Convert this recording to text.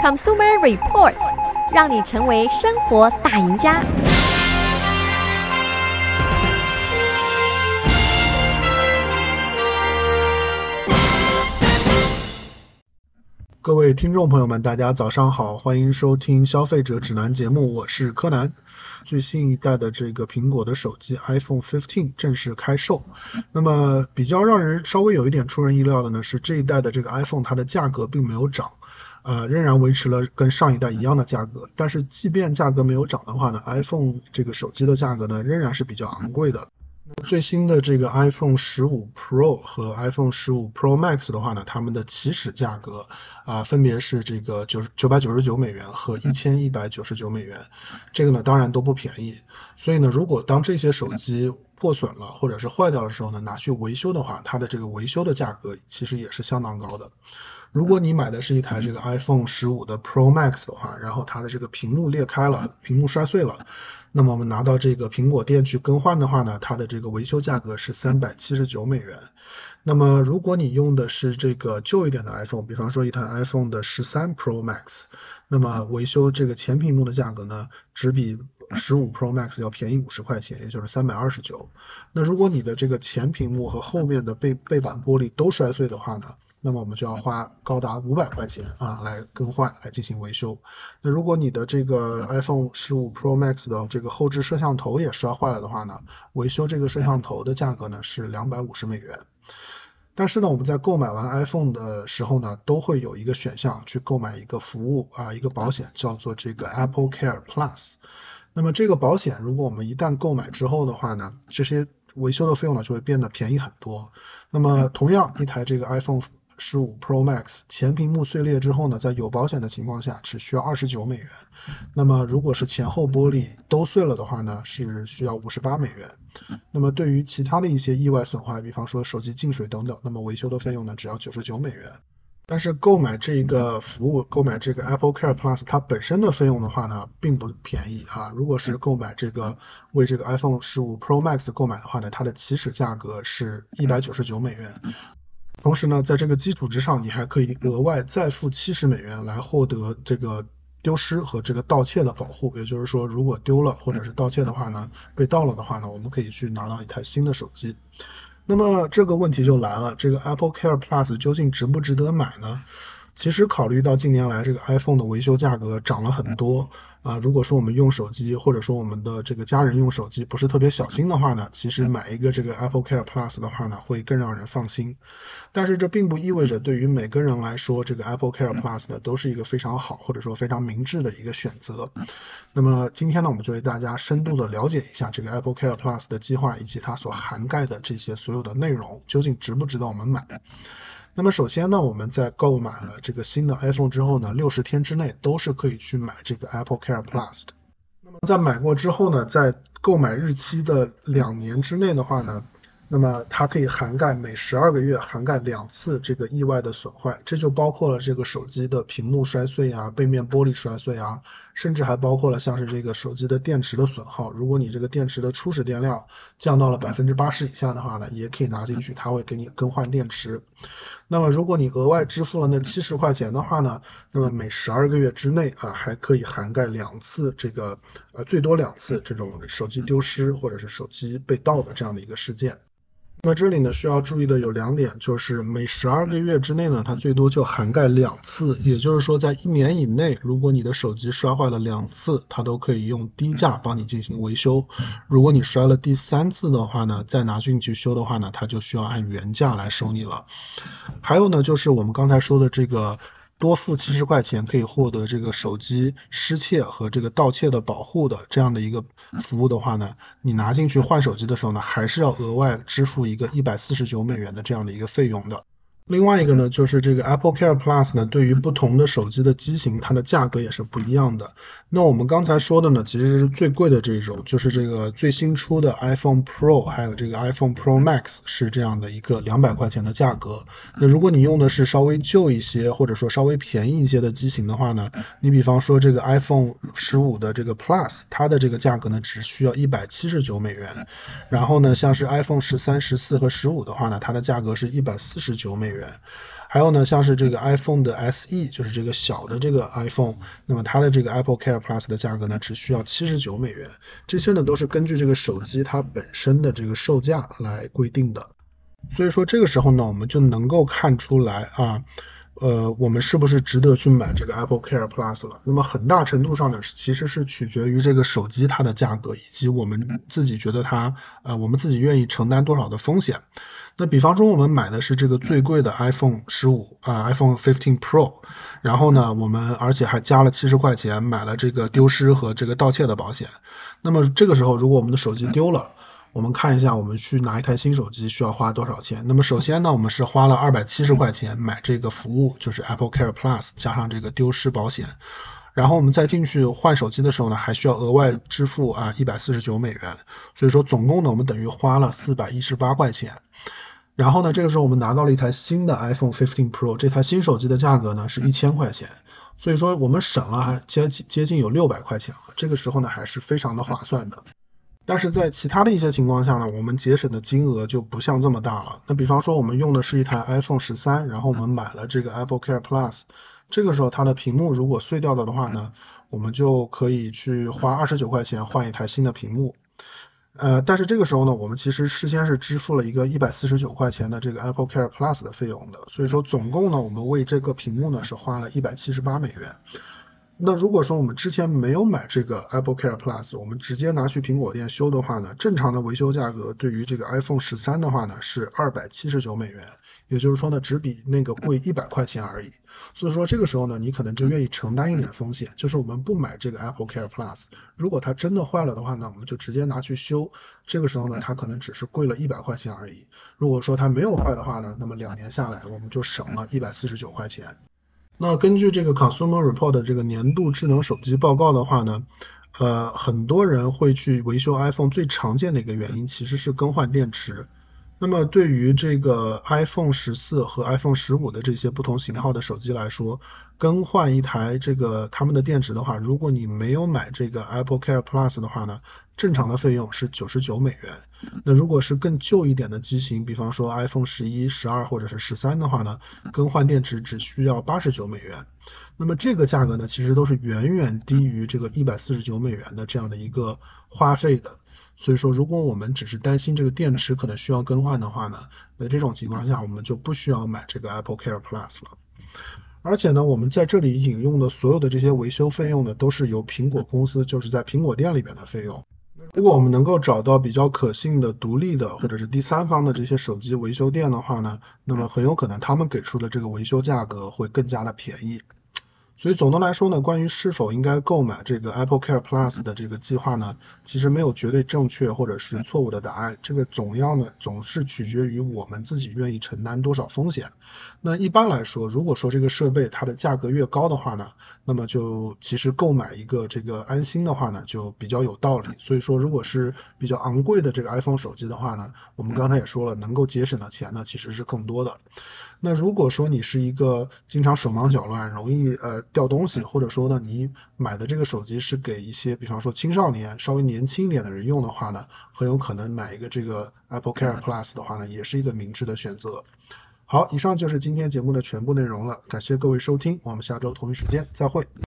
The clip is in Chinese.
Consumer Report，让你成为生活大赢家。各位听众朋友们，大家早上好，欢迎收听消费者指南节目，我是柯南。最新一代的这个苹果的手机 iPhone 15正式开售。那么比较让人稍微有一点出人意料的呢，是这一代的这个 iPhone 它的价格并没有涨，呃，仍然维持了跟上一代一样的价格。但是即便价格没有涨的话呢，iPhone 这个手机的价格呢仍然是比较昂贵的。最新的这个 iPhone 十五 Pro 和 iPhone 十五 Pro Max 的话呢，它们的起始价格啊、分别是这个九九百九十九美元和一千一百九十九美元，这个呢当然都不便宜。所以呢，如果当这些手机破损了或者是坏掉的时候呢，拿去维修的话，它的这个维修的价格其实也是相当高的。如果你买的是一台这个 iPhone 15的 Pro Max 的话，然后它的这个屏幕裂开了，屏幕摔碎了。那么我们拿到这个苹果店去更换的话呢，它的这个维修价格是三百七十九美元。那么如果你用的是这个旧一点的 iPhone，比方说一台 iPhone 的十三 Pro Max，那么维修这个前屏幕的价格呢，只比十五 Pro Max 要便宜五十块钱，也就是三百二十九。那如果你的这个前屏幕和后面的背背板玻璃都摔碎的话呢，那么我们就要花高达五百块钱啊来更换来进行维修。那如果你的这个 iPhone 15 Pro Max 的这个后置摄像头也摔坏了的话呢，维修这个摄像头的价格呢是两百五十美元。但是呢，我们在购买完 iPhone 的时候呢，都会有一个选项去购买一个服务啊，一个保险叫做这个 Apple Care Plus。那么这个保险如果我们一旦购买之后的话呢，这些维修的费用呢就会变得便宜很多。那么同样一台这个 iPhone 十五 Pro Max 前屏幕碎裂之后呢，在有保险的情况下只需要二十九美元。那么如果是前后玻璃都碎了的话呢，是需要五十八美元。那么对于其他的一些意外损坏，比方说手机进水等等，那么维修的费用呢，只要九十九美元。但是购买这个服务，购买这个 Apple Care Plus，它本身的费用的话呢，并不便宜啊。如果是购买这个为这个 iPhone 十五 Pro Max 购买的话呢，它的起始价格是一百九十九美元。同时呢，在这个基础之上，你还可以额外再付七十美元来获得这个丢失和这个盗窃的保护。也就是说，如果丢了或者是盗窃的话呢，被盗了的话呢，我们可以去拿到一台新的手机。那么这个问题就来了，这个 Apple Care Plus 究竟值不值得买呢？其实考虑到近年来这个 iPhone 的维修价格涨了很多。啊，如果说我们用手机，或者说我们的这个家人用手机不是特别小心的话呢，其实买一个这个 Apple Care Plus 的话呢，会更让人放心。但是这并不意味着对于每个人来说，这个 Apple Care Plus 呢都是一个非常好或者说非常明智的一个选择。那么今天呢，我们就为大家深度的了解一下这个 Apple Care Plus 的计划以及它所涵盖的这些所有的内容，究竟值不值得我们买？那么首先呢，我们在购买了这个新的 iPhone 之后呢，六十天之内都是可以去买这个 Apple Care Plus 的。那么在买过之后呢，在购买日期的两年之内的话呢，那么它可以涵盖每十二个月涵盖两次这个意外的损坏，这就包括了这个手机的屏幕摔碎啊，背面玻璃摔碎啊，甚至还包括了像是这个手机的电池的损耗。如果你这个电池的初始电量降到了百分之八十以下的话呢，也可以拿进去，它会给你更换电池。那么如果你额外支付了那七十块钱的话呢，那么每十二个月之内啊，还可以涵盖两次这个呃最多两次这种手机丢失或者是手机被盗的这样的一个事件。那这里呢，需要注意的有两点，就是每十二个月之内呢，它最多就涵盖两次，也就是说在一年以内，如果你的手机摔坏了两次，它都可以用低价帮你进行维修。如果你摔了第三次的话呢，再拿进去修的话呢，它就需要按原价来收你了。还有呢，就是我们刚才说的这个。多付七十块钱可以获得这个手机失窃和这个盗窃的保护的这样的一个服务的话呢，你拿进去换手机的时候呢，还是要额外支付一个一百四十九美元的这样的一个费用的。另外一个呢，就是这个 Apple Care Plus 呢，对于不同的手机的机型，它的价格也是不一样的。那我们刚才说的呢，其实是最贵的这一种，就是这个最新出的 iPhone Pro，还有这个 iPhone Pro Max 是这样的一个两百块钱的价格。那如果你用的是稍微旧一些，或者说稍微便宜一些的机型的话呢，你比方说这个 iPhone 十五的这个 Plus，它的这个价格呢，只需要一百七十九美元。然后呢，像是 iPhone 十三、十四和十五的话呢，它的价格是一百四十九美元。还有呢，像是这个 iPhone 的 SE，就是这个小的这个 iPhone，那么它的这个 Apple Care Plus 的价格呢，只需要七十九美元。这些呢都是根据这个手机它本身的这个售价来规定的。所以说这个时候呢，我们就能够看出来啊，呃，我们是不是值得去买这个 Apple Care Plus 了？那么很大程度上呢，其实是取决于这个手机它的价格，以及我们自己觉得它，呃，我们自己愿意承担多少的风险。那比方说我们买的是这个最贵的 iPhone 十五啊，iPhone 15 Pro，然后呢，我们而且还加了七十块钱买了这个丢失和这个盗窃的保险。那么这个时候，如果我们的手机丢了，我们看一下我们去拿一台新手机需要花多少钱。那么首先呢，我们是花了二百七十块钱买这个服务，就是 Apple Care Plus 加上这个丢失保险。然后我们再进去换手机的时候呢，还需要额外支付啊一百四十九美元。所以说总共呢，我们等于花了四百一十八块钱。然后呢，这个时候我们拿到了一台新的 IPhoneFIFTY Pro，这台新手机的价格呢是一千块钱，所以说我们省了还接近接近有六百块钱了，这个时候呢还是非常的划算的。但是在其他的一些情况下呢，我们节省的金额就不像这么大了。那比方说我们用的是一台 iPhone 十三然后我们买了这个 Apple Care Plus，这个时候它的屏幕如果碎掉了的话呢，我们就可以去花二十九块钱换一台新的屏幕。呃，但是这个时候呢，我们其实事先是支付了一个一百四十九块钱的这个 Apple Care Plus 的费用的，所以说总共呢，我们为这个屏幕呢是花了一百七十八美元。那如果说我们之前没有买这个 Apple Care Plus，我们直接拿去苹果店修的话呢，正常的维修价格对于这个 iPhone 十三的话呢是二百七十九美元，也就是说呢，只比那个贵一百块钱而已。所以说这个时候呢，你可能就愿意承担一点风险，就是我们不买这个 Apple Care Plus，如果它真的坏了的话呢，我们就直接拿去修，这个时候呢，它可能只是贵了一百块钱而已。如果说它没有坏的话呢，那么两年下来我们就省了一百四十九块钱。那根据这个 Consumer Report 的这个年度智能手机报告的话呢，呃，很多人会去维修 iPhone，最常见的一个原因其实是更换电池。那么对于这个 iPhone 十四和 iPhone 十五的这些不同型号的手机来说，更换一台这个他们的电池的话，如果你没有买这个 Apple Care Plus 的话呢，正常的费用是九十九美元。那如果是更旧一点的机型，比方说 iPhone 十一、十二或者是十三的话呢，更换电池只需要八十九美元。那么这个价格呢，其实都是远远低于这个一百四十九美元的这样的一个花费的。所以说，如果我们只是担心这个电池可能需要更换的话呢，那这种情况下我们就不需要买这个 Apple Care Plus 了。而且呢，我们在这里引用的所有的这些维修费用呢，都是由苹果公司，就是在苹果店里边的费用。如果我们能够找到比较可信的、独立的或者是第三方的这些手机维修店的话呢，那么很有可能他们给出的这个维修价格会更加的便宜。所以总的来说呢，关于是否应该购买这个 Apple Care Plus 的这个计划呢，其实没有绝对正确或者是错误的答案。这个总要呢，总是取决于我们自己愿意承担多少风险。那一般来说，如果说这个设备它的价格越高的话呢，那么就其实购买一个这个安心的话呢，就比较有道理。所以说，如果是比较昂贵的这个 iPhone 手机的话呢，我们刚才也说了，能够节省的钱呢，其实是更多的。那如果说你是一个经常手忙脚乱、容易呃掉东西，或者说呢你买的这个手机是给一些比方说青少年、稍微年轻一点的人用的话呢，很有可能买一个这个 Apple Care Plus 的话呢，也是一个明智的选择。好，以上就是今天节目的全部内容了，感谢各位收听，我们下周同一时间再会。